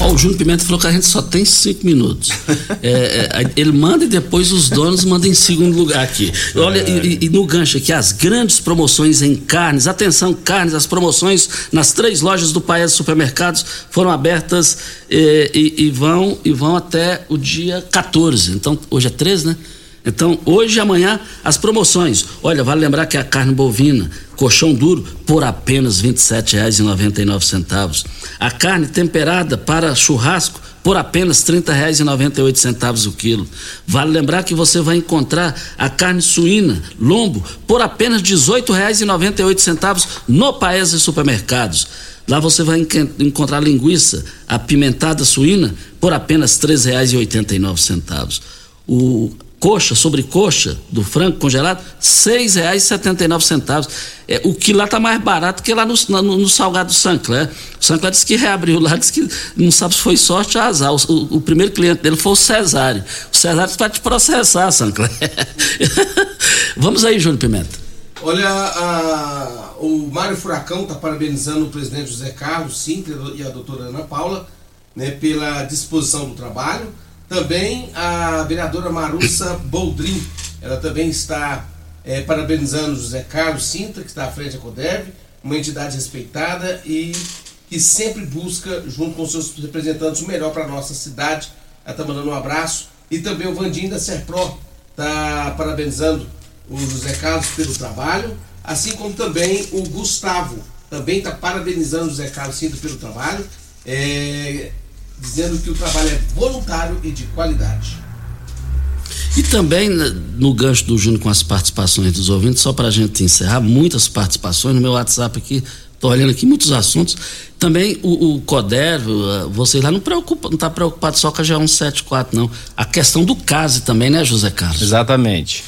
Ó, o Júnior Pimenta falou que a gente só tem cinco minutos. É, é, ele manda e depois os donos mandam em segundo lugar aqui. Olha, e, e, no gancho aqui, as grandes promoções em carnes. Atenção, carnes, as promoções nas três lojas do Paes Supermercados foram abertas eh, e, e, vão, e vão até o dia 14. Então, hoje é 13, né? Então, hoje e amanhã, as promoções. Olha, vale lembrar que a carne bovina, colchão duro, por apenas R$ 27,99. A carne temperada para churrasco, por apenas R$ 30,98 o quilo. Vale lembrar que você vai encontrar a carne suína, lombo, por apenas R$ 18,98 no Paes e Supermercados. Lá você vai encontrar linguiça apimentada suína por apenas R$ 3,89. O coxa sobre coxa do frango congelado, seis reais setenta centavos. É, o que lá tá mais barato que lá no, no, no salgado do Sancler. O Sancler disse que reabriu lá, disse que não sabe se foi sorte ou azar. O, o, o, primeiro cliente dele foi o Cesário. O Cesário vai te processar, Sancler. Vamos aí, Júnior Pimenta. Olha, a, o Mário Furacão está parabenizando o presidente José Carlos Sintra e a doutora Ana Paula né, pela disposição do trabalho também a vereadora Marussa Boldrin, ela também está é, parabenizando José Carlos Sintra, que está à frente da CODEV, uma entidade respeitada e que sempre busca, junto com seus representantes, o melhor para a nossa cidade. Ela está mandando um abraço. E também o Vandim da Serpro está parabenizando o José Carlos pelo trabalho, assim como também o Gustavo, também está parabenizando o José Carlos Sintra pelo trabalho. É, dizendo que o trabalho é voluntário e de qualidade. E também né, no gancho do Júnior com as participações dos ouvintes, só para a gente encerrar, muitas participações no meu WhatsApp aqui, Estou olhando aqui muitos assuntos. Também o, o CODER, vocês lá não preocupa, não está preocupado só com a G174, não. A questão do CASE também, né, José Carlos? Exatamente.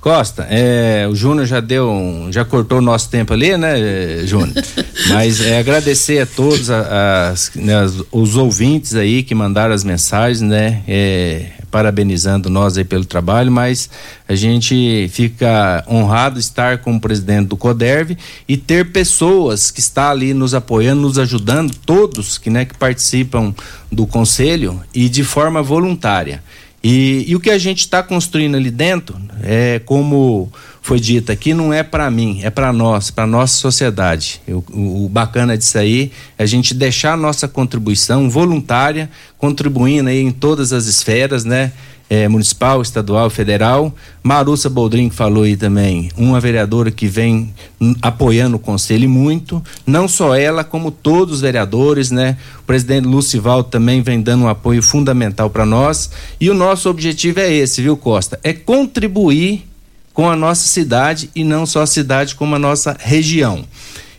Costa, é, o Júnior já deu, um, já cortou o nosso tempo ali, né, Júnior? Mas é, agradecer a todos as, né, os ouvintes aí que mandaram as mensagens, né? É, parabenizando nós aí pelo trabalho, mas a gente fica honrado estar como presidente do CODERV e ter pessoas que está ali nos apoiando, nos ajudando, todos que, né, que participam do conselho e de forma voluntária. E, e o que a gente está construindo ali dentro, é como foi dito aqui, não é para mim, é para nós, para nossa sociedade. Eu, o, o, bacana disso aí é a gente deixar a nossa contribuição voluntária, contribuindo aí em todas as esferas, né? É, municipal, estadual, federal. Marussa Boldrin que falou aí também, uma vereadora que vem apoiando o conselho muito, não só ela, como todos os vereadores, né? O presidente Lucival também vem dando um apoio fundamental para nós. E o nosso objetivo é esse, viu, Costa? É contribuir com a nossa cidade e não só a cidade, como a nossa região.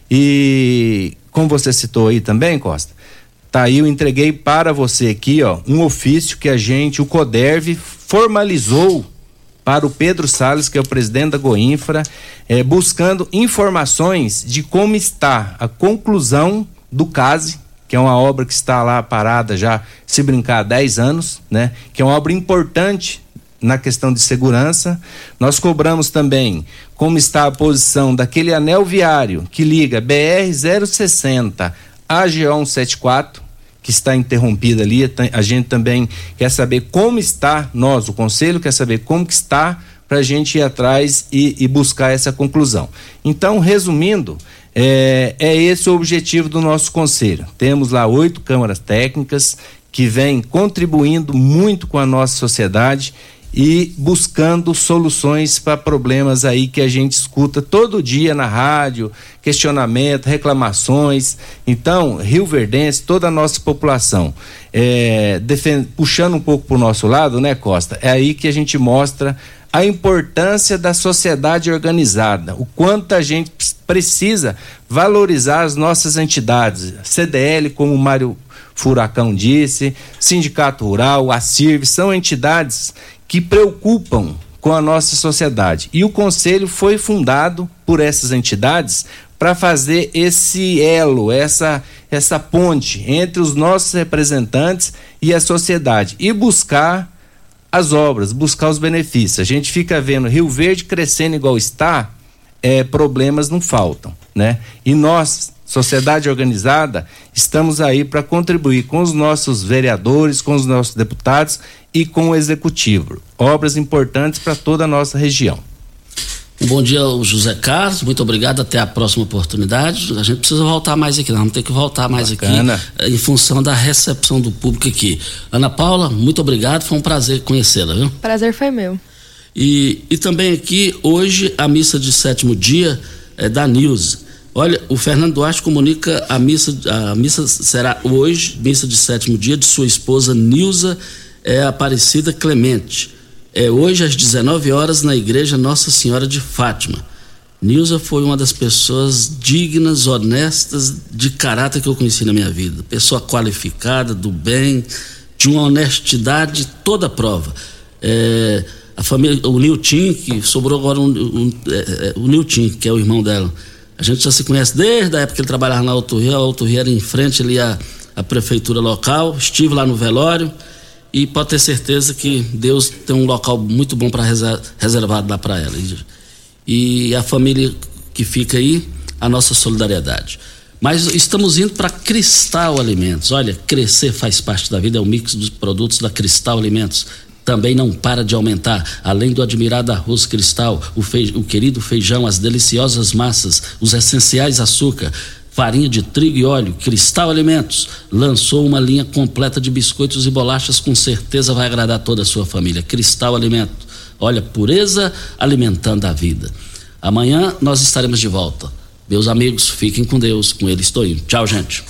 E como você citou aí também, Costa, Tá aí, eu entreguei para você aqui, ó, um ofício que a gente, o Coderv, formalizou para o Pedro Sales, que é o presidente da Goinfra, é, buscando informações de como está a conclusão do CASE, que é uma obra que está lá parada já, se brincar, há 10 anos, né? Que é uma obra importante na questão de segurança. Nós cobramos também como está a posição daquele anel viário que liga BR-060 a GO 174, que está interrompida ali. Tá, a gente também quer saber como está, nós, o Conselho, quer saber como que está para a gente ir atrás e, e, buscar essa conclusão. Então, resumindo, é, é esse o objetivo do nosso Conselho. Temos lá oito câmaras técnicas que vêm contribuindo muito com a nossa sociedade e buscando soluções para problemas aí que a gente escuta todo dia na rádio, questionamento, reclamações. Então, Rio Verdense, toda a nossa população, é, puxando um pouco para o nosso lado, né, Costa? É aí que a gente mostra a importância da sociedade organizada, o quanto a gente precisa valorizar as nossas entidades, CDL, como o Mário Furacão disse, Sindicato Rural, a CIRV, são entidades que preocupam com a nossa sociedade. E o conselho foi fundado por essas entidades para fazer esse elo, essa essa ponte entre os nossos representantes e a sociedade e buscar as obras, buscar os benefícios. A gente fica vendo Rio Verde crescendo igual está, é, problemas não faltam, né? E nós sociedade organizada, estamos aí para contribuir com os nossos vereadores, com os nossos deputados e com o executivo. Obras importantes para toda a nossa região. Um bom dia José Carlos, muito obrigado, até a próxima oportunidade. A gente precisa voltar mais aqui, nós vamos ter que voltar mais Bacana. aqui eh, em função da recepção do público aqui. Ana Paula, muito obrigado, foi um prazer conhecê-la, viu? Prazer foi meu. E, e também aqui, hoje, a missa de sétimo dia é da News. Olha, o Fernando Duarte comunica a missa, a missa será hoje, missa de sétimo dia, de sua esposa Nilza é, Aparecida Clemente. É hoje às 19 horas na igreja Nossa Senhora de Fátima. Nilza foi uma das pessoas dignas, honestas, de caráter que eu conheci na minha vida. Pessoa qualificada, do bem, de uma honestidade toda prova. É, a família, o Nilton, que sobrou agora um, um, é, é, o Nilton, que é o irmão dela a gente já se conhece desde a época que ele trabalhava na Alto Rio. A Alto Rio era em frente ali à, à prefeitura local. Estive lá no velório e pode ter certeza que Deus tem um local muito bom para reservado lá para ela. E a família que fica aí, a nossa solidariedade. Mas estamos indo para Cristal Alimentos. Olha, crescer faz parte da vida, é o mix dos produtos da Cristal Alimentos também não para de aumentar. Além do admirado arroz cristal, o, fei, o querido feijão, as deliciosas massas, os essenciais açúcar, farinha de trigo e óleo, Cristal Alimentos lançou uma linha completa de biscoitos e bolachas, com certeza vai agradar toda a sua família. Cristal Alimentos, olha, pureza alimentando a vida. Amanhã nós estaremos de volta. Meus amigos, fiquem com Deus, com ele estou indo. Tchau, gente.